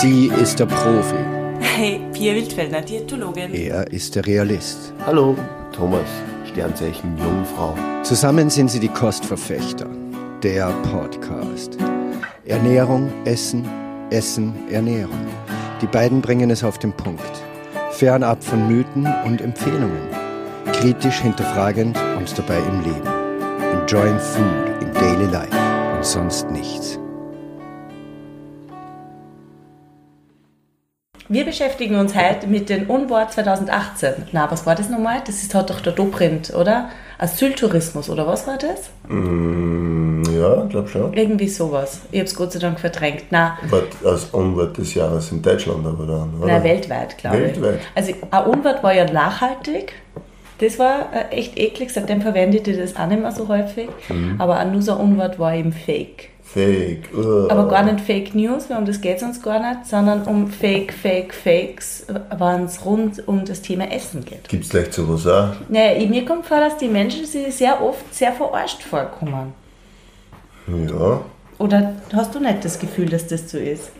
Sie ist der Profi. Hey, Pia Wildfellner, Diätologin. Er ist der Realist. Hallo, Thomas, Sternzeichen Jungfrau. Zusammen sind sie die Kostverfechter. Der Podcast. Ernährung, Essen, Essen, Ernährung. Die beiden bringen es auf den Punkt. Fernab von Mythen und Empfehlungen. Kritisch hinterfragend und dabei im Leben. Enjoying food in daily life und sonst nichts. Wir beschäftigen uns heute mit dem Unwort 2018. Na, was war das nochmal? Das ist halt doch der Doprint, oder? Asyltourismus, oder was war das? Mm, ja, glaub schon. Irgendwie sowas. Ich habe es Gott sei Dank verdrängt. Na, als Unwort des Jahres in Deutschland aber dann, oder? na weltweit, glaube ich. Weltweit. Also, ein Unwort war ja nachhaltig. Das war äh, echt eklig, seitdem verwendet ihr das auch nicht mehr so häufig. Aber ein nur so ein Unwort war eben Fake. Fake. Uh. Aber gar nicht Fake News, weil um das geht es uns gar nicht, sondern um Fake, Fake, Fakes, wenn es rund um das Thema Essen geht. Gibt's vielleicht sowas auch? Naja, mir kommt vor, dass die Menschen sich sehr oft sehr verarscht vorkommen. Ja. Oder hast du nicht das Gefühl, dass das so ist?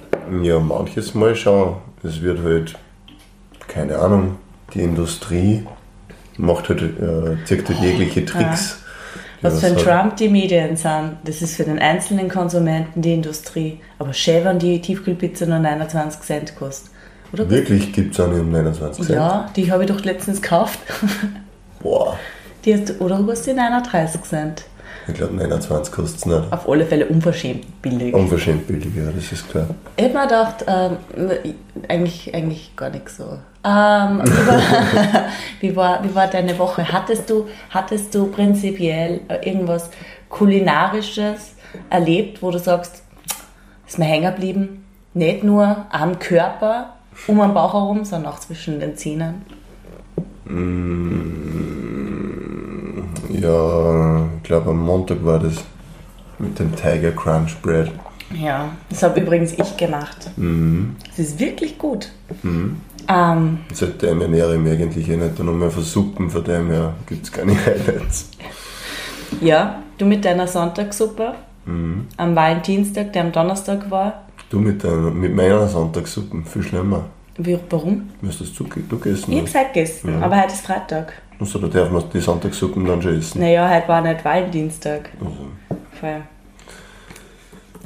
Ja, manches Mal schon. Es wird halt, keine Ahnung, die Industrie macht halt, äh, zieht halt jegliche Tricks. die Was für ein Trump die Medien sind, das ist für den einzelnen Konsumenten die Industrie. Aber schön, wenn die Tiefkühlpizza nur 29 Cent kostet. Oder? Wirklich gibt's eine um 29 Cent? Ja, die habe ich doch letztens gekauft. Boah, Die hast, oder kostet die 39 Cent? Ich glaube 29 kostet's nicht. Auf alle Fälle unverschämt billig. Unverschämt billiger, das ist klar. Ich hätte mir gedacht, ähm, eigentlich, eigentlich gar nicht so. Ähm, wie, war, wie, war, deine Woche? Hattest du, hattest du prinzipiell äh, irgendwas Kulinarisches erlebt, wo du sagst, ist mir hängen geblieben? Nicht nur am Körper, um den Bauch herum, sondern auch zwischen den Zähnen. Ja, ich glaube am Montag war das mit dem Tiger Crunch Bread. Ja, das habe übrigens ich gemacht. Es ist wirklich gut. Ähm, Seitdem ernähre ich mich eigentlich eh nicht nur mehr von Suppen, von dem her gibt es keine Highlights. ja, du mit deiner Sonntagssuppe am Valentinstag, der am Donnerstag war. Du mit, deiner, mit meiner Sonntagssuppen, viel schlimmer. Wie, warum? Du, du gegessen Ich hast. hab's heute gegessen, aber heute ist Freitag. Also, da darf man die Sonntagssuppen dann schon essen. Naja, heute war nicht Valentinstag. Also. Voll.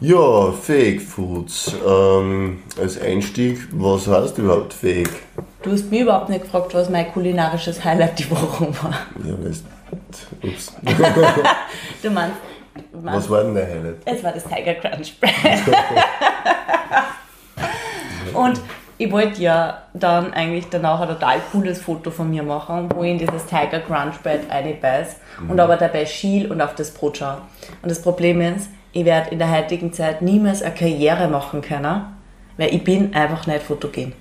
Ja, Fake Foods. Ähm, als Einstieg, was heißt überhaupt Fake? Du hast mich überhaupt nicht gefragt, was mein kulinarisches Highlight die Woche war. Ja, weißt Ups. Du meinst, Was meinst war denn der Highlight? es war das Tiger Crunch Bread. Und ich wollte ja dann eigentlich danach ein total cooles Foto von mir machen, wo ich in dieses Tiger Crunch Bread reinbeiß und aber dabei schiel und auf das Brot schaue. Und das Problem ist, ich werde in der heutigen Zeit niemals eine Karriere machen können, weil ich bin einfach nicht fotogen.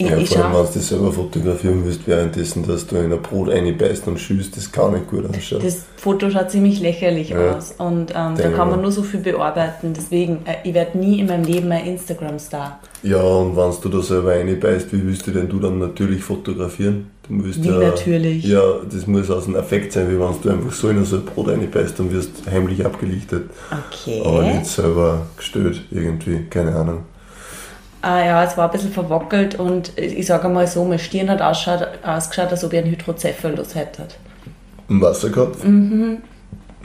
Ja, ich vor allem, wenn du dich selber fotografieren willst, währenddessen, dass du in ein Brot reinbeißt und schießt, das kann nicht gut ausschauen. das Foto schaut ziemlich lächerlich Ja. aus und ähm, da kann man nur so viel bearbeiten. Deswegen, äh, ich werde nie in meinem Leben ein Instagram-Star. Ja, und wenn du da selber reinbeißt, wie willst du denn du dann natürlich fotografieren? Du willst Wie ja, natürlich? Ja, das muss aus einem Effekt sein, wie wenn du einfach so in so ein Brot reinbeißt und wirst heimlich abgelichtet. Okay. Aber nicht selber gestört irgendwie, keine Ahnung. Ah ja, es war ein bisschen verwackelt und ich sage mal so, meine Stirn hat ausschaut, ausgeschaut, als ob ich einen Hydrocephalus hätte. Ein Wasserkopf? Mhm.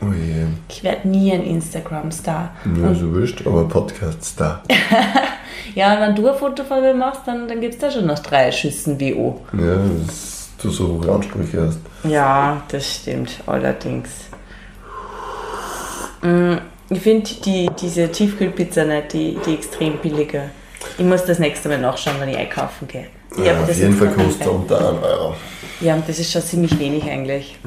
Oh je. Ich werde nie ein Instagram-Star. Ja, so wurscht, aber Podcast-Star. Ja, und wenn du ein Foto von mir machst, dann, dann gibt es da schon noch drei Schüssen WO. Ja, dass du so hohe Ansprüche hast. Ja, das stimmt, allerdings. Mm, Ich finde die, diese Tiefkühlpizza nicht, die, die extrem billige. Ich muss das nächste Mal nachschauen, wenn ich einkaufen gehe. Ich Ja, auf jeden Fall kostet er bei- unter 1 Euro. Ja, und das ist schon ziemlich wenig eigentlich.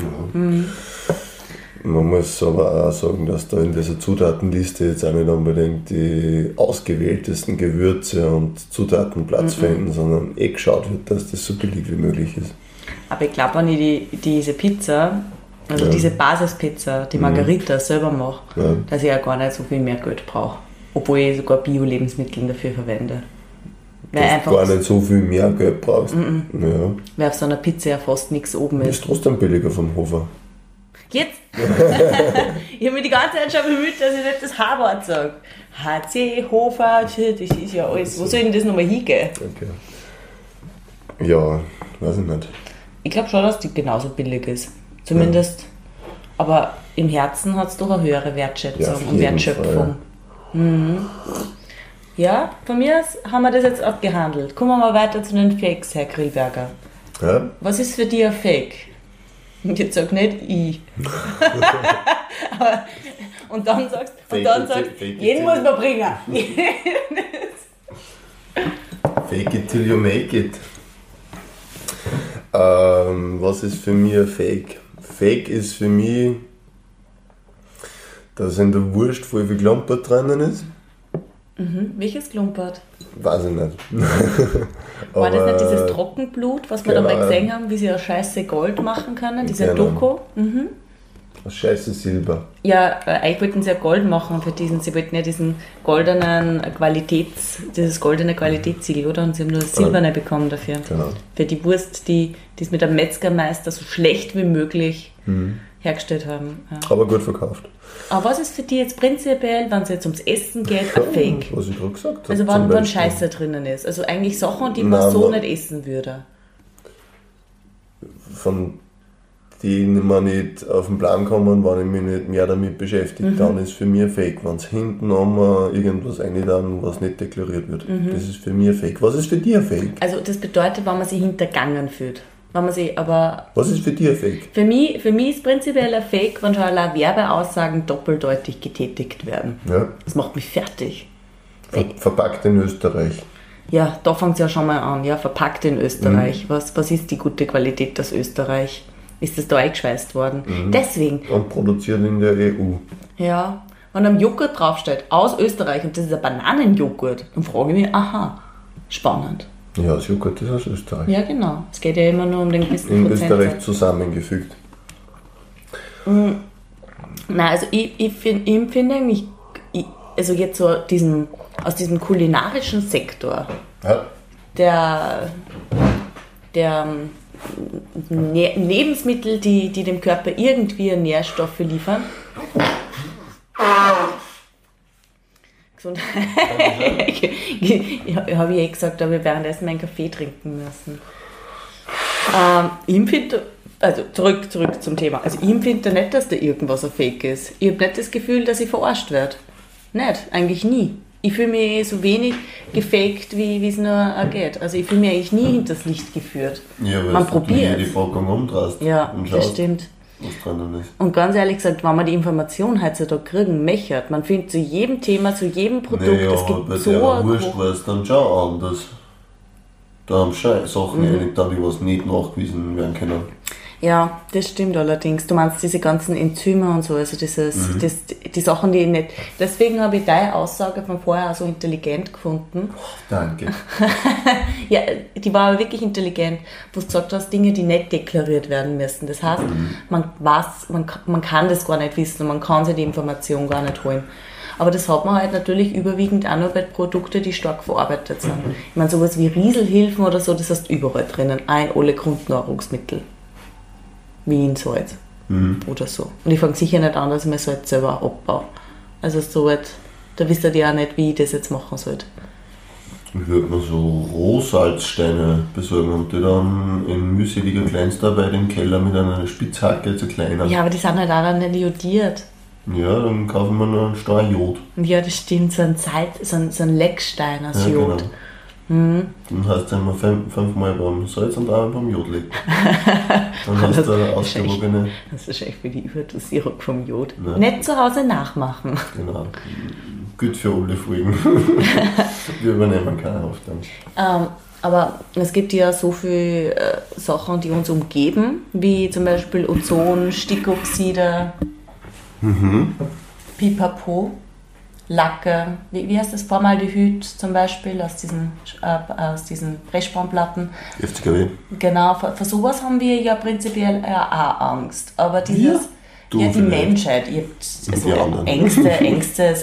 Man muss aber auch sagen, dass da in dieser Zutatenliste jetzt auch nicht unbedingt die ausgewähltesten Gewürze und Zutaten Platz finden, sondern eh geschaut wird, dass das so billig wie möglich ist. Aber ich glaube, wenn ich die, diese Pizza, also Ja. diese Basispizza, die Margarita selber mache, Ja. dass ich ja gar nicht so viel mehr Geld brauche. Obwohl ich sogar Bio-Lebensmittel dafür verwende. Weil Dass du einfach gar nicht so viel mehr Geld brauchst. Ja. weil auf so einer Pizza ja fast nichts oben Ist ist. trotzdem billiger vom Hofer. Jetzt. ich habe mich die ganze Zeit schon bemüht, dass ich nicht das H-Wort sage. HC, Hofer, das ist ja alles. Wo soll denn das nochmal hingehen? Okay. Ja, weiß ich nicht. Ich glaube schon, dass die genauso billig ist. Zumindest. Aber im Herzen hat es doch eine höhere Wertschätzung Ja, und Wertschöpfung. Mhm. Ja, von mir aus haben wir das jetzt abgehandelt. Kommen wir mal weiter zu den Fakes, Herr Grillberger. Ja? Was ist für dich ein Fake? Und jetzt sag nicht ich. Aber, und dann sagst und Fake dann sagst, jeden muss man bringen. Fake it till you make it. Ähm, was ist für mich ein Fake? Fake ist für mich, dass in der Wurst voll viel Klampert drinnen ist. Mhm. Welches Klumpert? Weiß ich nicht. War das nicht dieses Trockenblut, was wir Genau. gesehen haben, wie sie aus Scheiße Gold machen können? Diese Genau. Doku? Mhm. Scheiße Silber. Ja, äh, eigentlich wollten sie ja Gold machen für diesen, sie wollten ja diesen goldenen Qualitäts, dieses goldene Qualitätssiegel, oder? Und sie haben nur das silberne bekommen dafür. Genau. Für die Wurst, die, die es mit einem Metzgermeister so schlecht wie möglich Mhm. Hergestellt haben. Ja. Aber gut verkauft. Aber was ist für die jetzt prinzipiell, wenn es jetzt ums Essen geht, ein Fake? Was ich gerade gesagt habe. Also wann, wann. Scheiße drinnen ist. Also eigentlich Sachen, die man Nein, so aber- nicht essen würde. Von denen man nicht auf den Plan kommen, wenn ich mich nicht mehr damit beschäftige, Mhm. dann ist für mich Fake. Wenn es hinten einmal irgendwas eingetan, was nicht deklariert wird. Mhm. Das ist für mich Fake. Was ist für dich Fake? Also das bedeutet, wenn man sich hintergangen fühlt. Wenn man sich aber Was ist für dich ein Fake? Für mich, für mich ist prinzipiell ein Fake, wenn schon allein Werbeaussagen doppeldeutig getätigt werden. Ja. Das macht mich fertig. Ver verpackt in Österreich. Ja, da fängt es ja schon mal an. Ja, verpackt in Österreich. Was, was ist die gute Qualität aus Österreich? Ist das da eingeschweißt worden? Deswegen, Und produziert in der EU. ja, wenn am Joghurt draufsteht, aus Österreich und das ist ein Bananenjoghurt, dann frage ich mich, aha, spannend. Ja, das Joghurt ist aus Österreich. Ja, genau. Es geht ja immer nur um den gewissen In Prozentsatz. Österreich zusammengefügt. Nein, also ich, ich, find, ich empfinde eigentlich, ich, also jetzt so diesen, aus diesem kulinarischen Sektor, Ja. der, der ähm, Ne- Lebensmittel, die, die dem Körper irgendwie Nährstoffe liefern. Gesundheit. ich habe ja eh gesagt, aber wir währenddessen meinen Kaffee trinken müssen. Ähm, ich empfinde, also zurück, zurück zum Thema. Also ich empfinde nicht, dass da irgendwas ein Fake ist. Ich habe nicht das Gefühl, dass ich verarscht werde. Nicht, eigentlich nie. Ich fühle mich so wenig gefaked, wie es nur geht. Also ich fühle mich eigentlich nie hinters Licht geführt. Ja, weil Man du hier probiert. die Packung umdrehst Ja, das schaust, stimmt. was drinnen ist. Und ganz ehrlich gesagt, wenn man die Information heutzutage kriegen, mechert. Man findet zu jedem Thema, zu jedem Produkt, Naja, es gibt bei so Wurst gro- war es dann schon anders. Da haben schon Sachen Mhm. mhm. die was nicht nachgewiesen werden können. Ja, das stimmt allerdings. Du meinst diese ganzen Enzyme und so, also dieses, Mhm. das, die Sachen, die ich nicht. Deswegen habe ich deine Aussage von vorher auch so intelligent gefunden. Danke. Ja, die war aber wirklich intelligent, wo du gesagt hast, Dinge, die nicht deklariert werden müssen. Das heißt, man weiß, man, man kann das gar nicht wissen, man kann sich die Information gar nicht holen. Aber das hat man halt natürlich überwiegend auch nur bei Produkten, die stark verarbeitet sind. Ich meine, sowas wie Rieselhilfen oder so, das hast du überall drinnen. Ein alle Grundnahrungsmittel. Wie in Salz. Oder so. Und ich fange sicher nicht an, dass ich mir Salz selber abbaue. Also so weit, da wisst ihr ja auch nicht, wie ich das jetzt machen sollte. Ich würde mir so Rohsalzsteine besorgen und die dann in mühseliger Kleinstarbeit im Keller mit einer Spitzhacke zerkleinern. Ja, aber die sind halt auch nicht jodiert. Ja, dann kaufen wir noch einen Stein Jod. Ja, das stimmt, so ein, Zeit, so ein, so ein Leckstein aus Ja, Jod. genau. Dann hast du einmal fünf, fünfmal beim Salz und einmal beim Jod legen. Dann hast du eine ausgewogene. Das ist wahrscheinlich für die Überdosierung vom Jod. Ja. Nicht zu Hause nachmachen. Genau. Gut für alle Folgen. Wir übernehmen keine Aufgaben. Ähm, aber es gibt ja so viele äh, Sachen, die uns umgeben, wie zum Beispiel Ozon, Stickoxide, Pipapo, Lacke, wie, wie heißt das, Formaldehyd zum Beispiel aus diesen, äh, aus diesen Pressspannplatten. FCKW. Genau, vor, vor sowas haben wir ja prinzipiell ja auch Angst. Aber dieses, Du ja, die vielleicht. Menschheit, ihr habt also. Ängste, Ängste,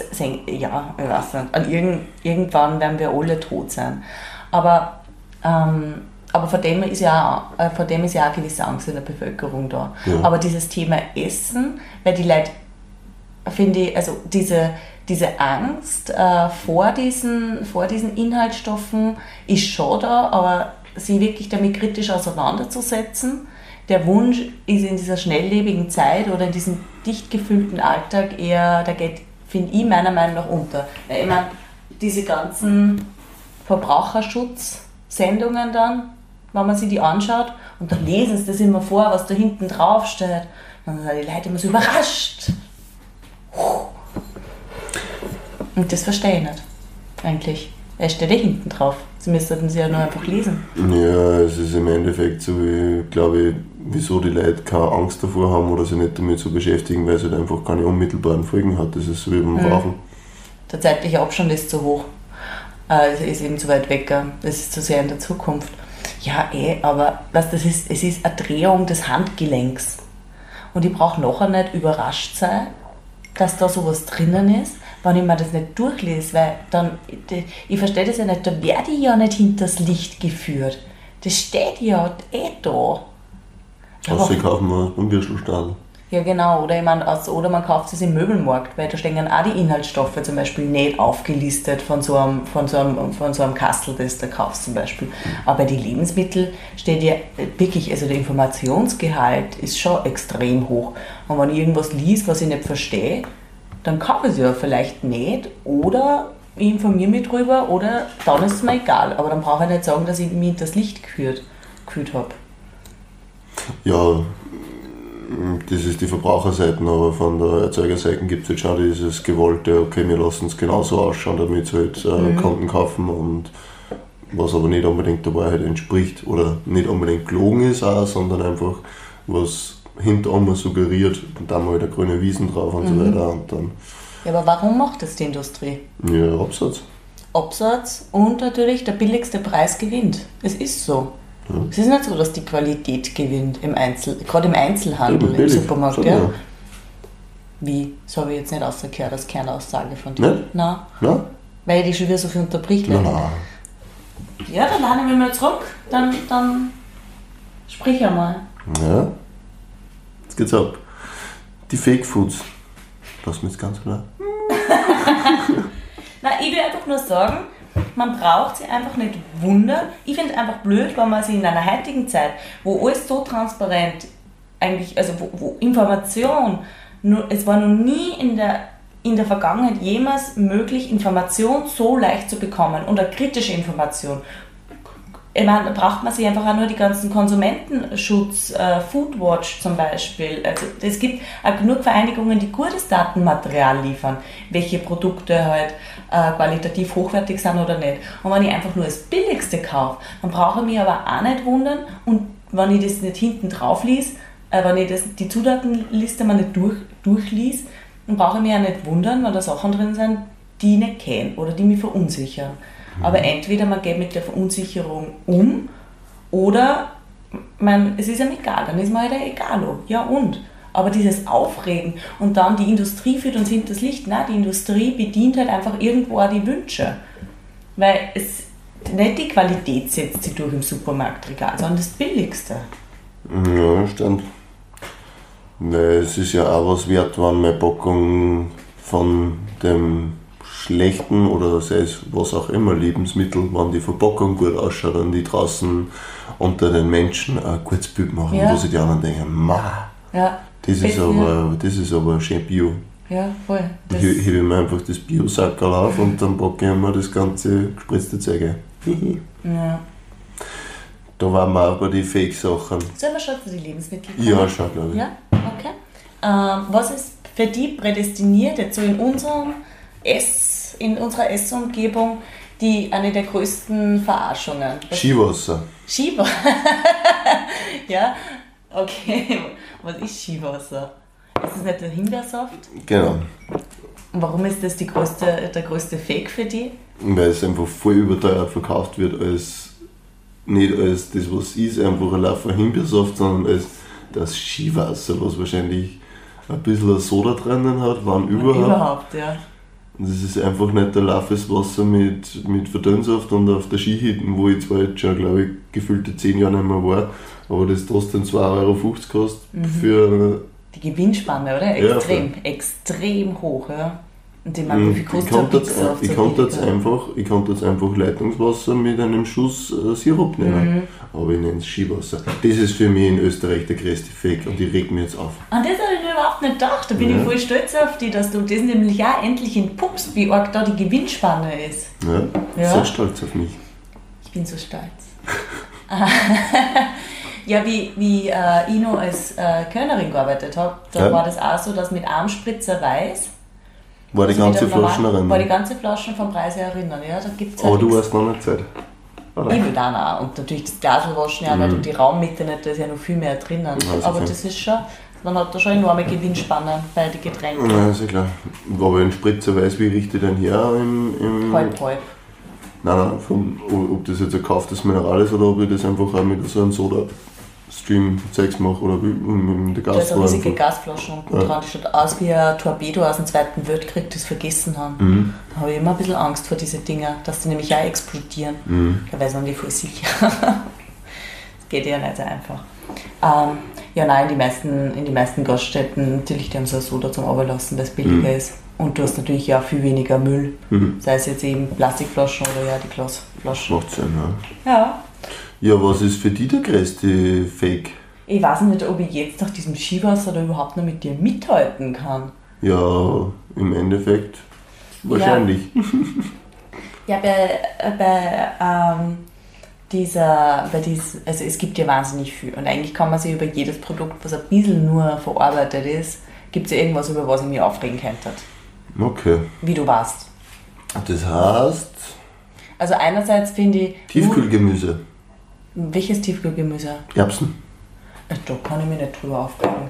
ja, ich weiß nicht. An irgend, irgendwann werden wir alle tot sein. Aber ähm, aber vor dem, ist ja, auch- äh, vor dem ist ja auch eine gewisse Angst in der Bevölkerung da. Ja. Aber dieses Thema Essen, weil die Leute, finde ich, also diese, diese Angst äh, vor, diesen, vor diesen Inhaltsstoffen ist schon da, aber sie wirklich damit kritisch auseinanderzusetzen, der Wunsch ist in dieser schnelllebigen Zeit oder in diesem dicht gefüllten Alltag eher, da geht, finde ich, meiner Meinung nach unter. Ich meine, diese ganzen Verbraucherschutzsendungen dann, wenn man sich die anschaut, und dann lesen sie das immer vor, was da hinten drauf steht, dann sind die Leute immer so überrascht. Und das verstehe ich nicht, eigentlich. Er steht eh hinten drauf. Sie müssten sie ja nur einfach lesen. Ja, es ist im Endeffekt so, wie, glaube ich, wieso die Leute keine Angst davor haben oder sich nicht damit zu beschäftigen, weil es halt einfach keine unmittelbaren Folgen hat. Das ist so wie beim Rauchen. Der zeitliche Abstand ist zu hoch. Äh, Es ist eben zu weit weg. Das ist zu sehr in der Zukunft. Ja, eh, aber was das ist, es ist eine Drehung des Handgelenks. Und ich brauche nachher nicht überrascht sein, dass da sowas drinnen ist, wenn ich mir das nicht durchlese, weil dann, ich verstehe das ja nicht, da werde ich ja nicht hinters Licht geführt. Das steht ja eh da. Aber- Außer kaufen wir es beim Würstelstadel. ja, genau. Oder, ich meine, also, oder man kauft es im Möbelmarkt, weil da stehen dann auch die Inhaltsstoffe zum Beispiel nicht aufgelistet von so einem, von so einem, von so einem Kastel, das du kaufst zum Beispiel. Aber bei den Lebensmitteln steht ja wirklich, also der Informationsgehalt ist schon extrem hoch. Und wenn ich irgendwas liest, was ich nicht verstehe, dann kaufe ich es ja vielleicht nicht oder ich informiere mich drüber oder dann ist es mir egal. Aber dann brauche ich nicht sagen, dass ich mich das Licht gekühlt, gekühlt habe. Ja, das ist die Verbraucherseite, aber von der Erzeugerseite gibt es jetzt schon dieses gewollte, okay, wir lassen es genauso ausschauen, damit sie halt äh, Kunden kaufen und was aber nicht unbedingt der Wahrheit entspricht oder nicht unbedingt gelogen ist auch, sondern einfach was hinter einmal suggeriert und dann mal der grüne Wiesen drauf und so weiter und dann, Ja, aber warum macht das die Industrie? ja, Absatz. Absatz und natürlich der billigste Preis gewinnt. Es ist so. Es ist nicht so, dass die Qualität gewinnt im Einzel, gerade im Einzelhandel, im. Supermarkt. Ja. ja. Wie? Das habe ich jetzt nicht ausgekehrt als Kernaussage von dir. Nicht? Nein, Na? weil ich dich schon wieder so viel unterbricht. Nein, nein. Ja, dann lade ich mich mal zurück. Dann, dann sprich einmal. Ja. Geht's ab. Die Fake Foods. Lass mich jetzt ganz klar. Na, ich will einfach nur sagen, man braucht sich einfach nicht wundern. Ich finde einfach blöd, wenn man sich in einer heutigen Zeit, wo alles so transparent eigentlich, also wo, wo Information, nur, es war noch nie in der, in der Vergangenheit jemals möglich, Information so leicht zu bekommen und eine kritische Information. Ich meine, braucht man sich einfach auch nur die ganzen Konsumentenschutz, äh, Foodwatch zum Beispiel. Also es gibt auch genug Vereinigungen, die gutes Datenmaterial liefern, welche Produkte halt äh, qualitativ hochwertig sind oder nicht. Und wenn ich einfach nur das Billigste kaufe, dann brauche ich mich aber auch nicht wundern und wenn ich das nicht hinten drauf lies, äh, wenn ich das, die Zutatenliste mal nicht durch, durchlies, dann brauche ich mich auch nicht wundern, wenn da Sachen drin sind, die ich nicht kenne oder die mich verunsichern. Aber entweder man geht mit der Verunsicherung um oder man, es ist ja egal, dann ist mir halt egal. Ja und? Aber dieses Aufregen und dann die Industrie führt uns hinters Licht. Nein, die Industrie bedient halt einfach irgendwo auch die Wünsche. Weil es nicht die Qualität setzt sie durch im Supermarktregal, sondern das Billigste. Ja, stimmt. Weil es ist ja auch was wert, wenn meine Packung von dem schlechten oder sei es was auch immer Lebensmittel, wenn die Verpackung gut ausschaut und die draußen unter den Menschen ein gutes Bild machen, Ja. wo sich die anderen denken, ma, Ja, das ist aber, das ist aber schön Bio. ja voll. Das, Hier hebe ich mir einfach das Bio-Sackerl auf und dann packe ich mir das ganze gespritzte Zeug ein. ja. Da waren wir bei den Fake-Sachen. Sollen wir schon zu den Lebensmitteln Ja, schon, glaube ich. Ja, okay. Ähm, was ist für die prädestiniert, jetzt so in, unserem Ess, in unserer Essumgebung, die eine der größten Verarschungen? Was- Skiwasser. Skiwasser. ja, okay. Was ist Skiwasser? Ist das nicht der Himbeersaft? Genau. Und warum ist das die größte, der größte Fake für die? Weil es einfach voll überteuert verkauft wird, als nicht als das, was ist, einfach ein Laufen Himbeersaft, sondern als das Skiwasser, was wahrscheinlich ein bisschen Soda drinnen hat, wann überhaupt. Überhaupt, ja. Das ist einfach nicht der laufes Wasser mit, mit Verdünnsaft und auf der Skihütten, wo ich zwar jetzt schon, glaube ich, gefühlte 10 Jahre nicht mehr war, aber das trotzdem 2,50 Euro kostet für. Die Gewinnspanne, oder? Ja, Extrem, extrem hoch, ja. Und ich meine, wie ich kostet ein Pixelsaft? ich so kann jetzt einfach, ich jetzt einfach Leitungswasser mit einem Schuss äh, Sirup Mhm. nehmen. Aber ich nenne es Skiwasser. Das ist für mich in Österreich der größte Fake und ich reg mich jetzt auf. An das habe ich überhaupt nicht gedacht. Da bin Ja. ich voll stolz auf dich, dass du das nämlich auch endlich entpuppst, wie arg da die Gewinnspanne ist. Ja, Ja. Sehr stolz auf mich. Ich bin so stolz. ja, wie, wie äh, ich noch als äh, Kölnerin gearbeitet habe, da Ja. war das auch so, dass mit einem Spritzer Weiß War die also ganze Flasche normalen- War die ganze Flasche vom Preis her erinnern. Ja, da gibt's Aber halt du nichts. warst noch nicht Zeit. Oder? Ich will auch. Und natürlich das Glasl waschen ja nicht und die Raummitte nicht, da ist ja noch viel mehr drinnen. Ja, Aber das ist schon, man hat da schon enorme Gewinnspannen bei den Getränken. Ja, ist ja klar. Aber ein Spritzer weiß, wie richte ich den her im. im Halb, halb. Nein, nein, von, ob das jetzt ein gekauftes Mineral ist oder ob ich das einfach auch mit so einem Soda-Stream-Zeugs mache oder wie- mit der Da ist eine Gasflasche. riesige Gasflasche unten Ja. dran. Die schaut aus wie ein Torpedo aus dem Zweiten Weltkrieg, das vergessen haben. Mhm. Da habe ich immer ein bisschen Angst vor diesen Dinger, dass die nämlich auch explodieren. Mhm. Da weiß man die voll sicher. das geht ja nicht so einfach. Ähm, ja, nein, in die meisten, in die meisten Gaststätten, natürlich, die haben so ein Soda zum Überlassen, weil es billiger ist. Und du hast natürlich ja viel weniger Müll. Mhm. Sei es jetzt eben Plastikflaschen oder ja die Glasflaschen. Macht Sinn, ja. Ja. Ja, was ist für dich der größte Fake? Ich weiß nicht, ob ich jetzt nach diesem Skiwasser da überhaupt noch mit dir mithalten kann. Ja, im Endeffekt wahrscheinlich. Ja, bei, äh, bei ähm, dieser, bei dies, also es gibt ja wahnsinnig viel und eigentlich kann man sich über jedes Produkt, was ein bisschen nur verarbeitet ist, gibt es ja irgendwas, über was ich mich aufregen könnte, Okay. wie du weißt. Das heißt, Also einerseits finde ich, Tiefkühlgemüse, welches Tiefkühlgemüse? Erbsen. Da kann ich mich nicht drüber aufregen.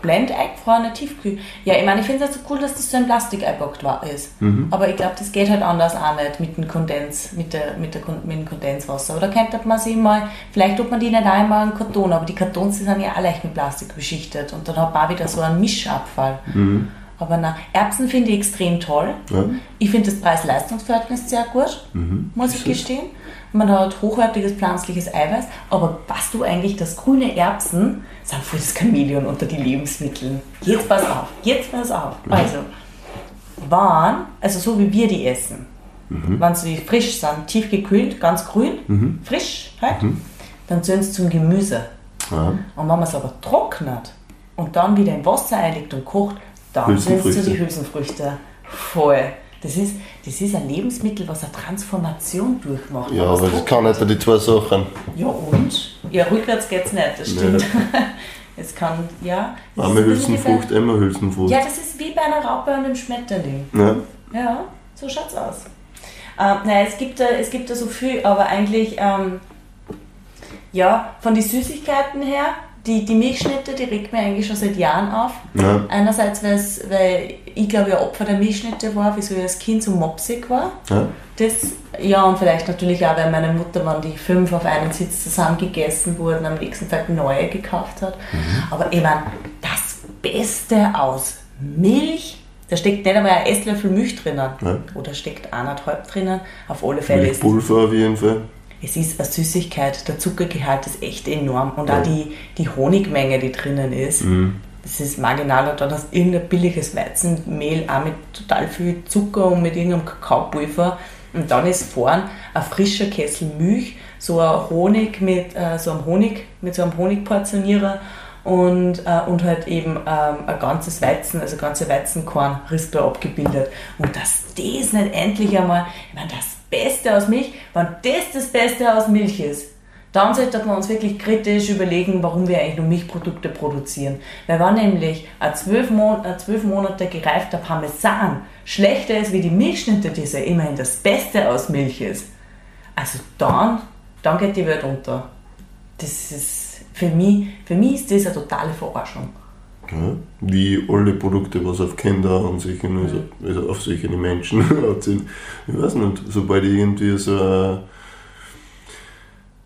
Blend eingefrorene Tiefkühl. Ja, ich meine, ich finde es so cool, dass das so ein Plastik eingepackt war ist. Aber ich glaube, das geht halt anders auch nicht mit dem Kondens, mit, der, mit, der, mit dem Kondenswasser. Oder könnte man sich mal, vielleicht tut man die nicht einmal in Karton, aber die Kartons die sind ja auch leicht mit Plastik beschichtet und dann hat man auch wieder so einen Mischabfall. Aber na, Erbsen finde ich extrem toll. Ja. Ich finde das Preis-Leistungs-Verhältnis sehr gut, muss ich gestehen. Man hat hochwertiges pflanzliches Eiweiß, aber was du eigentlich, das grüne Erbsen sind voll das Chamäleon unter die Lebensmitteln. Jetzt pass auf, jetzt pass auf. Also, waren, also so wie wir die essen, wenn sie frisch sind, tiefgekühlt, ganz grün, frisch, halt, dann sind sie zum Gemüse. Ja. Und wenn man es aber trocknet und dann wieder in Wasser einlegt und kocht, dann sind es so Hülsenfrüchte. die Hülsenfrüchte. Voll. Das ist, das ist ein Lebensmittel, was eine Transformation durchmacht. Ja, aber das kann nicht die zwei Sachen. Ja und? Ja, rückwärts geht's nicht, das stimmt. Es kann, ja. Einmal Hülsenfrucht, immer Hülsenfrucht. Ja, das ist wie bei einer Raupe und einem Schmetterling. Ja. Ja, so schaut's aus. Ähm, naja, es gibt, da, es gibt da so viel, aber eigentlich, ähm, ja, von den Süßigkeiten her, die, die Milchschnitte, die regt mir eigentlich schon seit Jahren auf. Ja. Einerseits, weil ich glaube, ja Opfer der Milchschnitte war, wieso ich als Kind so mopsig war. Ja. Das, ja, und vielleicht natürlich auch, weil meine Mutter, wenn die fünf auf einen Sitz zusammen gegessen wurden, am nächsten Tag neue gekauft hat. Aber ich meine, das Beste aus Milch, da steckt nicht einmal ein Esslöffel Milch drinnen. Ja. Oder steckt eineinhalb drinnen. Auf alle Fälle ist Milchpulver auf jeden Fall. Es ist eine Süßigkeit. Der Zuckergehalt ist echt enorm. Und Ja. auch die, die Honigmenge, die drinnen ist, das ist marginal. Und dann hast du irgendein billiges Weizenmehl, auch mit total viel Zucker und mit irgendeinem Kakaopulver. Und dann ist vorn ein frischer Kessel Milch, so ein Honig mit äh, so einem Honig, mit so einem Honigportionierer und, äh, und halt eben ähm, ein ganzes Weizen, also ganze Weizenkorn Rispe abgebildet. Und dass das nicht endlich einmal, ich meine, das Beste aus Milch, wenn das das Beste aus Milch ist, dann sollten wir uns wirklich kritisch überlegen, warum wir eigentlich nur Milchprodukte produzieren. Weil wenn nämlich ein zwölf, Mon Monate gereifter Parmesan schlechter ist wie die Milchschnitte, die ja immerhin das Beste aus Milch ist, also dann, dann geht die Welt unter. Das ist, für mich, für mich ist das eine totale Verarschung. Ja. Wie alle Produkte, was auf Kinder und solche, also, auf solche Menschen sind. Ich weiß nicht, sobald ich irgendwie so eine,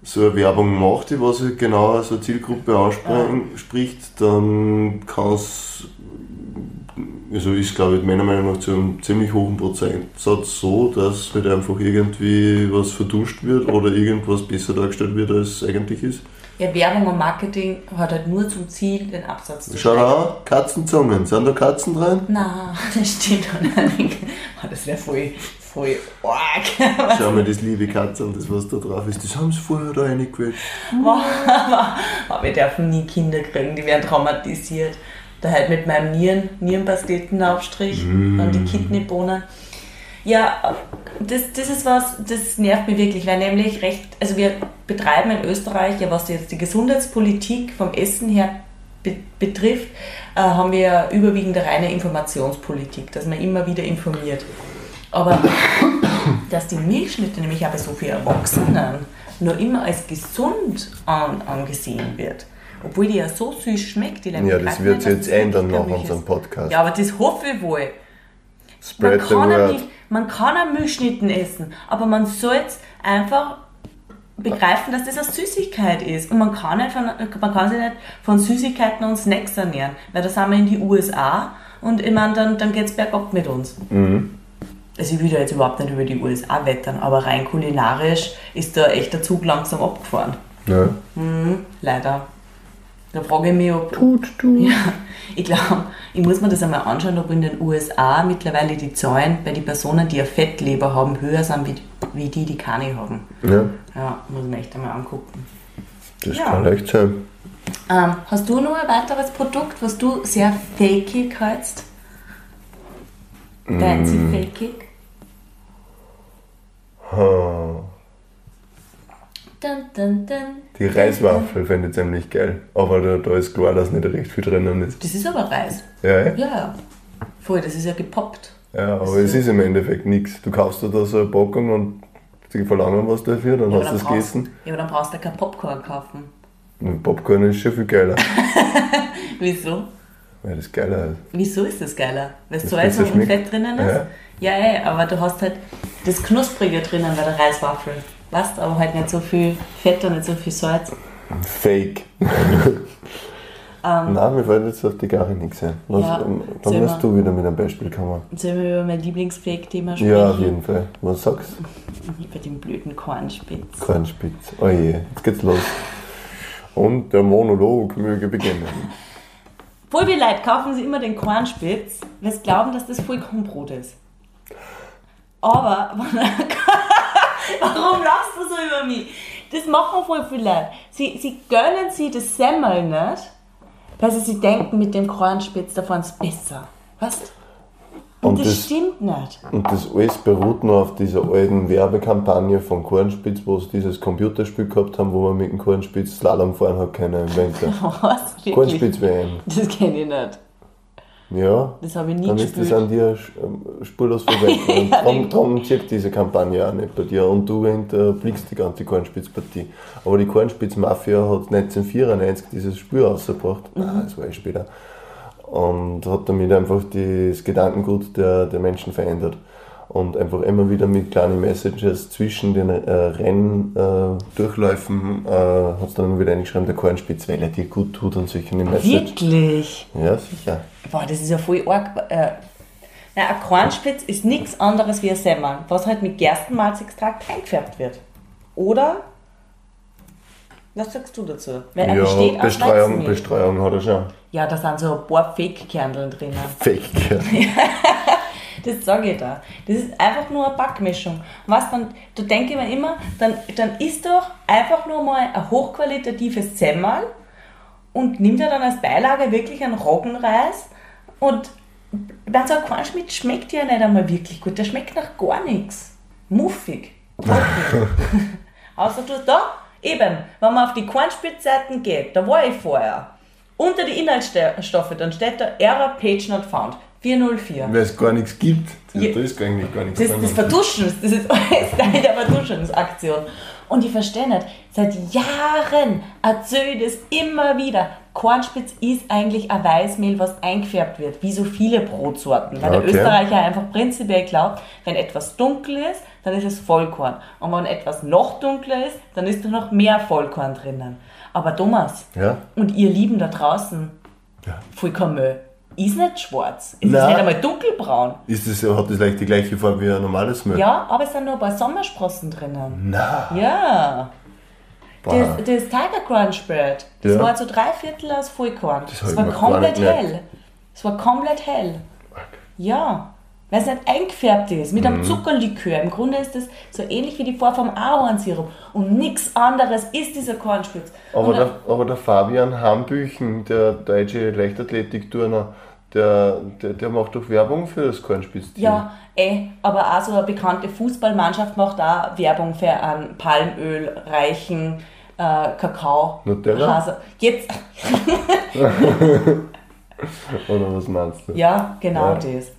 so eine Werbung macht, die was halt genau so eine Zielgruppe anspricht, dann kann es also ist glaube ich meiner Meinung nach zu einem ziemlich hohen Prozentsatz so, dass halt einfach irgendwie was verduscht wird oder irgendwas besser dargestellt wird, als es eigentlich ist. Ja, Werbung und Marketing hat halt nur zum Ziel, den Absatz zu Schau steigern. da an, Katzenzungen. Sind da Katzen drin? Nein, das stimmt doch nicht. Oh, Das wäre voll, voll arg. Schau mal, das liebe Katzel, das was da drauf ist, das haben sie vorher da reingequetscht. Aber wir dürfen nie Kinder kriegen, die werden traumatisiert. Da halt mit meinem Nieren, Nierenpastetenaufstrich und die Kidneybohnen. Ja, das, das ist was, das nervt mich wirklich, weil nämlich recht, also wir betreiben in Österreich, ja was jetzt die Gesundheitspolitik vom Essen her be betrifft, äh, haben wir überwiegend eine reine Informationspolitik, dass man immer wieder informiert. Aber dass die Milchschnitte nämlich auch bei so vielen Erwachsenen nur immer als gesund an, angesehen wird. Obwohl die ja so süß schmeckt. Die Ja, das wird nicht, sich jetzt ändern nach unserem Podcast. Ja, aber das hoffe ich wohl. Man Spread the kann, ja word. Milch, man kann auch Milchschnitten essen, aber man soll es einfach begreifen, dass das eine Süßigkeit ist. Und man kann, nicht von, man kann sich nicht von Süßigkeiten und Snacks ernähren, weil da sind wir in die USA und ich meine, dann, dann geht es bergab mit uns. Also ich will da jetzt überhaupt nicht über die USA wettern, aber rein kulinarisch ist da echt der Zug langsam abgefahren. Ja. Leider. Da frage ich mich, ob. Tut du. Ja, ich glaube, ich muss mir das einmal anschauen, ob in den USA mittlerweile die Zahlen bei den Personen, die eine Fettleber haben, höher sind wie, wie die, die keine haben. Ja, Ja, muss ich mir echt einmal angucken. das Ja. kann echt sein. Ähm, hast du noch ein weiteres Produkt, was du sehr fakig hältst? Fancy Mm. fakig? Dun, dun, dun. Die Reiswaffel fände ich ziemlich geil. Aber da, da ist klar, dass nicht recht viel drinnen ist. Das ist aber Reis. Ja, ja. Ja, ja. Voll, das ist ja gepoppt. ja aber es ist im Endeffekt nichts. Du kaufst dir da so eine Packung und die verlangen was dafür, dann Ja, hast du es gegessen. ja, aber dann brauchst du kein Popcorn kaufen. Und Popcorn ist schon viel geiler, Wieso? weil das geiler ist. Wieso ist das geiler? Weil es Salz besser und. Fett drinnen ist? Ja, ja, aber du hast halt das Knusprige drinnen bei der Reiswaffel. Weißt aber halt nicht so viel Fett und nicht so viel Salz. Fake. Ähm, Nein, mir fällt jetzt auf die Gare nichts ein. Was, Ja, ähm, dann musst du wieder mit einem Beispiel kommen. Sollen wir über mein Lieblingsfake-Thema sprechen? Ja, auf jeden Fall. Was sagst du? Über den blöden Kornspitz. Kornspitz. Oh je, jetzt geht's los. Und der Monolog möge beginnen. Voll viele Leute kaufen sich immer den Kornspitz, weil sie glauben, dass das Vollkornbrot ist. Aber, warum lachst du so über mich? Das machen voll viele. Sie, sie gönnen sich das Semmel nicht, weil sie sich denken, mit dem Kornspitz davon ist besser. Was? Und, Und das, das- stimmt nicht. Und das alles beruht nur auf dieser alten Werbekampagne von Kornspitz, wo sie dieses Computerspiel gehabt haben, wo man mit dem Kornspitz Slalom fahren hat können im Winter. Was? Wirklich? Kornspitz-WM. Das kenne ich nicht. Ja, Das habe ich nie dann ist das an dir ähm, spurlos vorbei. Und darum, darum zieht diese Kampagne auch nicht bei dir. Und du hinterblickst die ganze Kornspitzpartie. Aber die Kornspitz-Mafia hat 1994 dieses Spiel rausgebracht. Mhm. Nein, das war eh später. Und hat damit einfach das Gedankengut der, der Menschen verändert. Und einfach immer wieder mit kleinen Messages zwischen den äh, Renndurchläufen äh, Durchläufen, äh, hat es dann immer wieder eingeschrieben, der Kornspitz, weil er dir gut tut und solche Messages. Wirklich? Ja, sicher. Boah, das ist ja voll arg. Äh, na, ein Kornspitz ist nichts anderes wie ein Semmel, was halt mit Gerstenmalzextrakt eingefärbt wird. Oder? Was sagst du dazu? Weil er Ja, Bestreuung. Bestreuung hat er schon. Ja, da sind so ein paar Fake-Kerneln drinnen. Fake. Das sage ich da. Das ist einfach nur eine Backmischung. Was dann, da denke ich mir immer, dann, dann isst doch einfach nur mal ein hochqualitatives Semmel und nimmt ja dann als Beilage wirklich einen Roggenreis und wenn so ein Kornschmidt schmeckt ja nicht einmal wirklich gut. Der schmeckt nach gar nichts. Muffig. Außer du da, eben, wenn man auf die Kornspitzseiten geht, da war ich vorher. Unter die Inhaltsstoffe, dann steht da Error Page Not Found. 404. Weil es gar nichts gibt. Ja. Da ist eigentlich gar nichts Das, das Verduschen, das ist alles Teil der Verduschungsaktion. Und ich verstehe nicht, seit Jahren erzähle ich das immer wieder. Kornspitz ist eigentlich ein Weißmehl, was eingefärbt wird, wie so viele Brotsorten. Weil der Okay. Österreicher einfach prinzipiell glaubt, wenn etwas dunkel ist, dann ist es Vollkorn. Und wenn etwas noch dunkler ist, dann ist da noch mehr Vollkorn drinnen. Aber Thomas Ja? und ihr Lieben da draußen, Ja. Vollkorn Müll. Ist nicht schwarz. Es ist Nein. nicht einmal dunkelbraun. Ist das, hat das leicht die gleiche Farbe wie ein normales Mehl? Ja, aber es sind nur ein paar Sommersprossen drinnen. Na, Ja. boah. Das, das Tiger Crunch Bread, das Ja. war so drei Viertel aus Vollkorn. Das, ich war komplett hell. Das war komplett hell. Ja. Weil es nicht eingefärbt ist, mit Mhm. einem Zuckerlikör. Im Grunde ist das so ähnlich wie die Form vom Ahornsirup. Und nichts anderes ist dieser Cornspitz. aber, der, aber der Fabian Hambüchen, der deutsche Leichtathletikturner, der, der, der macht doch Werbung für das Kornspitzteam. Ja, eh, aber auch so eine bekannte Fußballmannschaft macht auch Werbung für einen palmölreichen äh, Kakao. Nutella? Hase. Jetzt, Oder was meinst du? ja, genau Ja. Mhm. das.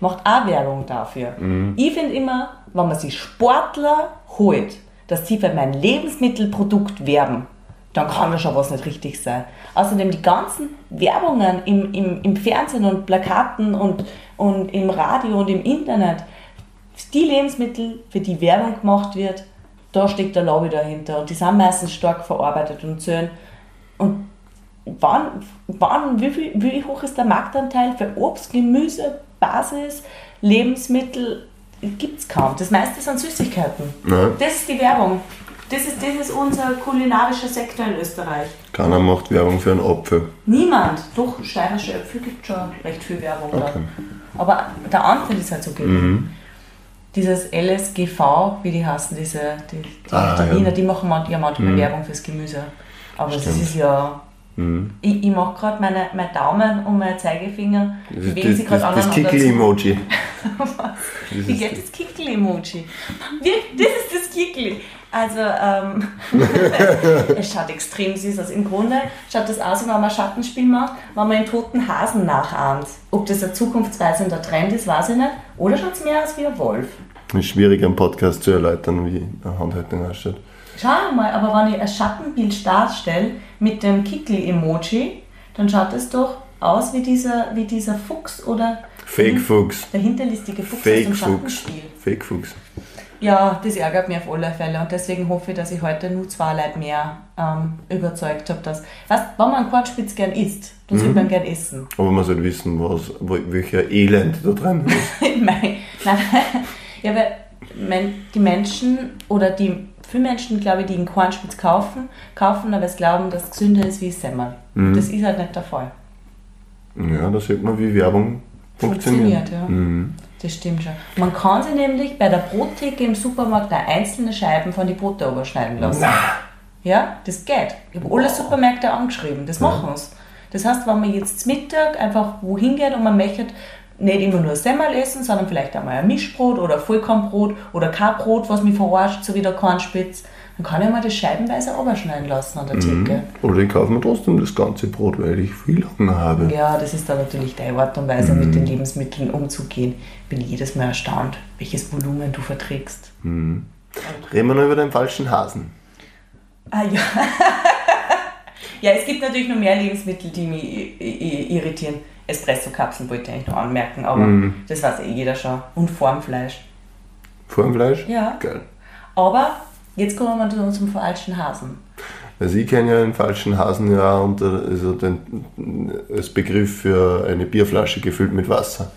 Macht auch Werbung dafür. Ich finde immer, wenn man sich Sportler holt, dass sie für mein Lebensmittelprodukt werben, dann kann da schon was nicht richtig sein. Außerdem die ganzen Werbungen im, im, im Fernsehen und Plakaten und, und im Radio und im Internet, die Lebensmittel, für die Werbung gemacht wird, da steckt der Lobby dahinter. Und die sind meistens stark verarbeitet und zählen. Und wann, wann wie, viel, wie hoch ist der Marktanteil für Obst, Gemüse, Basis, Lebensmittel? Gibt es kaum. Das meiste sind Süßigkeiten. Nein, Das ist die Werbung. Das ist, das ist unser kulinarischer Sektor in Österreich. keiner macht Werbung für einen Apfel. Niemand. Doch, steirische Äpfel gibt schon recht viel Werbung da. Aber der Anteil ist halt so gering. Dieses LSGV, wie die heißen, diese die, die Ah, Vitamine, ja. die machen ja manchmal Werbung fürs Gemüse. Aber das ist ja. Ich, ich mache gerade meine, mein Daumen und mein Zeigefinger, Das, das, das, gerade das. Kickel-Emoji. Wie geht das Kickli-Emoji? Wie- Das ist das Kickli. Also, ähm, es schaut extrem süß aus. Im Grunde schaut das aus, wie wenn man ein Schattenspiel macht, wenn man einen toten Hasen nachahmt. Ob das ein zukunftsweisender Trend ist, weiß ich nicht. Oder schaut es mehr aus wie ein Wolf? Es ist schwierig, einen Podcast zu erläutern, wie eine Handhaltung ausschaut. Schau mal, aber wenn ich ein Schattenbild darstelle mit dem Kickli-Emoji, dann schaut es doch aus wie dieser, wie dieser Fuchs oder Fake-Fuchs. der hinterlistige Fuchs aus dem. Schattenspiel. Fake-Fuchs. Ja, das ärgert mich auf alle Fälle und deswegen hoffe ich, dass ich heute nur zwei Leute mehr ähm, überzeugt habe, dass, weißt, wenn man einen Kornspitz gern isst, dann sollte man gern essen. Aber man sollte wissen, was, wo- welcher Elend da drin ist. Nein, nein, ja, weil die Menschen oder die viele Menschen, glaube ich, die einen Kornspitz kaufen, kaufen, aber es glauben, dass es gesünder ist wie Semmel. Das ist halt nicht der Fall. Ja, da sieht man, wie Werbung funktioniert. Funktioniert, ja. Das stimmt schon. Man kann sich nämlich bei der Brottheke im Supermarkt auch einzelne Scheiben von die Brote überschneiden lassen. Ja, das geht. Ich habe alle Supermärkte angeschrieben, das machen sie. Das heißt, wenn man jetzt Mittag einfach wohin geht und man möchte nicht immer nur Semmel essen, sondern vielleicht einmal ein Mischbrot oder Vollkornbrot oder kein Brot, was mich verarscht, so wie der Kornspitz, dann kann ich mal das scheibenweise überschneiden lassen an der Theke. Oder ich kaufe mir trotzdem das ganze Brot, weil ich viel Hunger habe. Ja, das ist dann natürlich deine Art und Weise, mit den Lebensmitteln umzugehen. Ich bin jedes Mal erstaunt, welches Volumen du verträgst. Reden wir noch über den falschen Hasen. Ah ja. ja, es gibt natürlich noch mehr Lebensmittel, die mich irritieren. Espresso-Kapseln wollte ich eigentlich noch anmerken, aber das weiß eh jeder schon. Und Formfleisch. Vor dem Fleisch? Ja. Geil. Aber jetzt kommen wir zu zum falschen Hasen. Also ich kenne ja den falschen Hasen ja unter also den, als Begriff für eine Bierflasche gefüllt mit Wasser.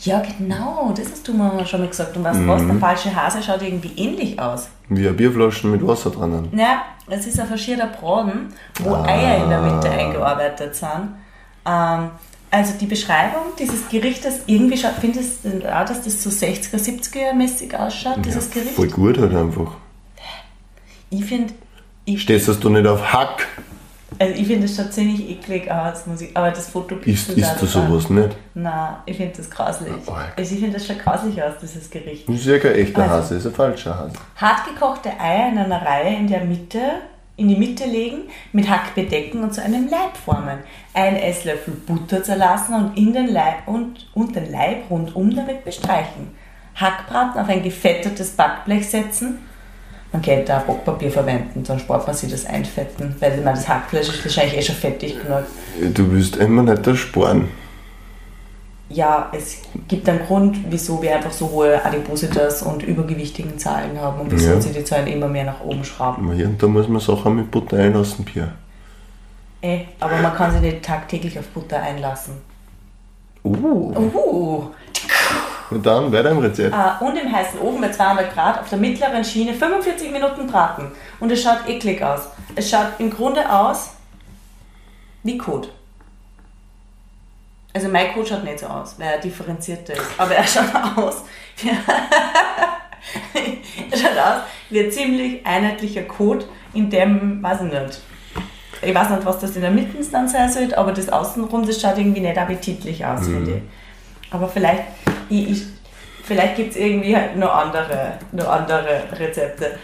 Ja, genau, das hast du mir schon mal gesagt. Und weißt du was, der falsche Hase schaut irgendwie ähnlich aus. Wie eine Bierflasche mit Wasser drinnen. Ja, es ist ein verschierter Braten, wo Eier in der Mitte eingearbeitet sind. Ähm, also die Beschreibung dieses Gerichtes, irgendwie schaut, findest du auch, dass das so 60er, 70er mäßig ausschaut, dieses Gericht? Voll gut halt einfach. Ich finde, ich, Stehst du nicht auf Hack? also ich finde, das schaut ziemlich eklig aus, muss ich, aber das Foto du auch total. sowas nicht? Nein, ich finde das grauslich. arg. Also ich finde, das schaut grauslich aus, dieses Gericht. Das ist ja kein echter Also. Hase, das ist ein falscher Hase. Hartgekochte Eier in einer Reihe in der Mitte, in die Mitte legen, mit Hack bedecken und zu einem Leib formen. Ein Esslöffel Butter zerlassen und, in den Leib und, und den Leib rundum damit bestreichen. Hackbraten auf ein gefettetes Backblech setzen. Man könnte auch Backpapier verwenden, dann spart man sich das Einfetten, weil meine, das Hackfleisch ist wahrscheinlich eh schon fettig genug. Du willst immer nicht ersparen. Ja, es gibt einen Grund, wieso wir einfach so hohe Adipositas und übergewichtigen Zahlen haben und wieso Ja. sie die Zahlen immer mehr nach oben schrauben. Hier und da muss man Sachen mit Butter einlassen, Pierre. Eh, aber man kann sich nicht tagtäglich auf Butter einlassen. Uh. Uh. Und dann weiter im Rezept. Äh, und im heißen Ofen bei 200 Grad auf der mittleren Schiene 45 Minuten braten. Und es schaut eklig aus. Es schaut im Grunde aus wie Kot. Also mein Kot schaut nicht so aus, weil er differenzierter ist. Aber er schaut aus er schaut aus wie ein ziemlich einheitlicher Kot, in dem, weiß ich nicht, ich weiß nicht, was das in der Mitte dann sein soll, aber das Außenrum, das schaut irgendwie nicht appetitlich aus, finde ich. Aber vielleicht, ich, ich, vielleicht gibt es irgendwie halt noch andere, noch andere Rezepte.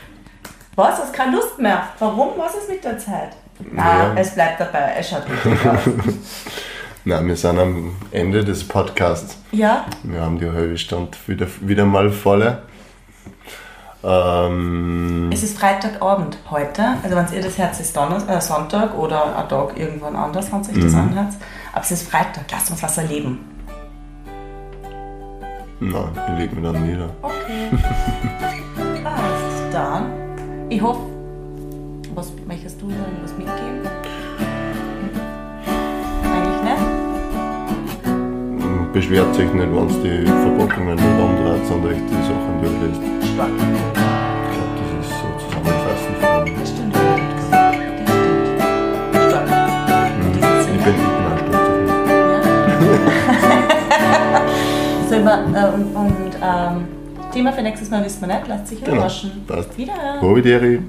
Was? Hast keine Lust mehr? Warum? Was ist mit der Zeit? Ah, Ja. es bleibt dabei, es schaut richtig aus. Na, wir sind am Ende des Podcasts. Ja, Wir haben die halbe Stunde wieder, wieder mal voll. Ähm, es ist Freitagabend heute. Also wenn ihr das Herz ist Donner äh, Sonntag oder ein Tag irgendwann anders, wenn sich das anhört. Aber es ist Freitag, lasst uns was erleben. nein, ich leg mich dann nieder. Okay. Passt. Dann, ich hoffe, was möchtest du noch irgendwas mitgeben? Beschwert sich nicht, wenn es die Verpackungen nicht umdreht und euch die Sachen durchlässt. Stark. Ich glaube, das ist so zusammenfassend Das stimmt. Das stimmt. Stark. In diesem Ich bin, auch stolz auf mich. Wir, äh, und und ähm, Thema für nächstes Mal wissen wir nicht, lasst sich Genau. überraschen. Passt. Wiederhören. Hovideri.